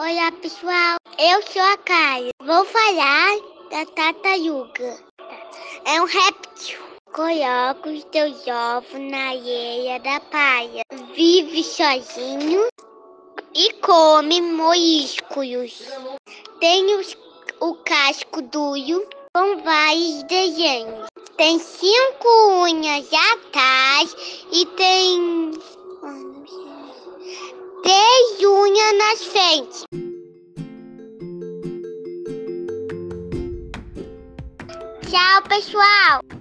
Olá, pessoal. Eu sou a Caia. Vou falar da tartaruga. É um réptil. Coloca os teus ovos na areia da praia. Vive sozinho e come moluscos. Tem os, o casco duro com vários desenhos. Tem cinco unhas atrás e tem Tchau, pessoal!